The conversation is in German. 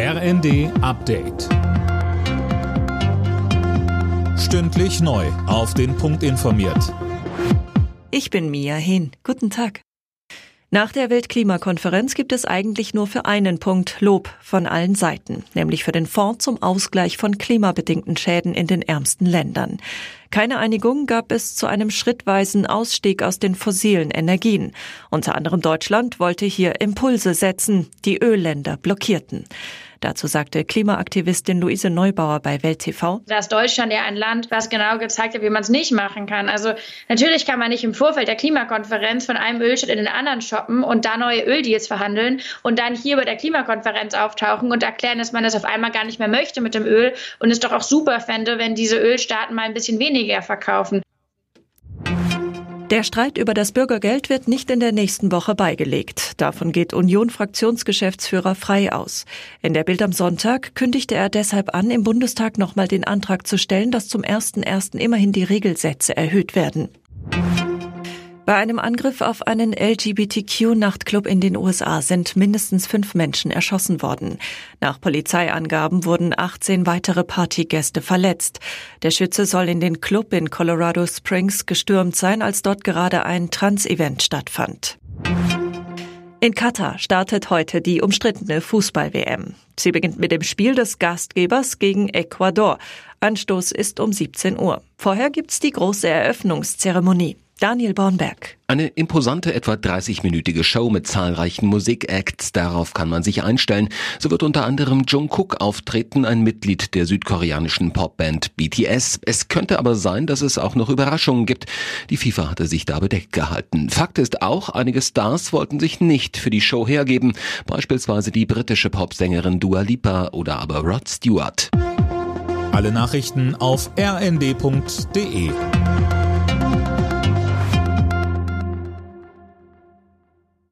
RND Update. Stündlich neu. Auf den Punkt informiert. Ich bin Mia Hehn. Guten Tag. Nach der Weltklimakonferenz gibt es eigentlich nur für einen Punkt Lob von allen Seiten, nämlich für den Fonds zum Ausgleich von klimabedingten Schäden in den ärmsten Ländern. Keine Einigung gab es zu einem schrittweisen Ausstieg aus den fossilen Energien. Unter anderem Deutschland wollte hier Impulse setzen, die Ölländer blockierten. Dazu sagte Klimaaktivistin Luise Neubauer bei Welt TV. Da ist Deutschland ja ein Land, was genau gezeigt hat, wie man es nicht machen kann. Also natürlich kann man nicht im Vorfeld der Klimakonferenz von einem Ölstaat in den anderen shoppen und da neue Öldeals verhandeln und dann hier bei der Klimakonferenz auftauchen und erklären, dass man das auf einmal gar nicht mehr möchte mit dem Öl und es doch auch super fände, wenn diese Ölstaaten mal ein bisschen weniger verkaufen. Der Streit über das Bürgergeld wird nicht in der nächsten Woche beigelegt. Davon geht Union-Fraktionsgeschäftsführer frei aus. In der Bild am Sonntag kündigte er deshalb an, im Bundestag nochmal den Antrag zu stellen, dass zum 1.1. immerhin die Regelsätze erhöht werden. Bei einem Angriff auf einen LGBTQ-Nachtclub in den USA sind mindestens fünf Menschen erschossen worden. Nach Polizeiangaben wurden 18 weitere Partygäste verletzt. Der Schütze soll in den Club in Colorado Springs gestürmt sein, als dort gerade ein Trans-Event stattfand. In Katar startet heute die umstrittene Fußball-WM. Sie beginnt mit dem Spiel des Gastgebers gegen Ecuador. Anstoß ist um 17 Uhr. Vorher gibt's die große Eröffnungszeremonie. Daniel Bornberg. Eine imposante, etwa 30-minütige Show mit zahlreichen Musikacts. Darauf kann man sich einstellen. So wird unter anderem Jungkook auftreten, ein Mitglied der südkoreanischen Popband BTS. Es könnte aber sein, dass es auch noch Überraschungen gibt. Die FIFA hatte sich da bedeckt gehalten. Fakt ist auch, einige Stars wollten sich nicht für die Show hergeben. Beispielsweise die britische Popsängerin Dua Lipa oder aber Rod Stewart. Alle Nachrichten auf rnd.de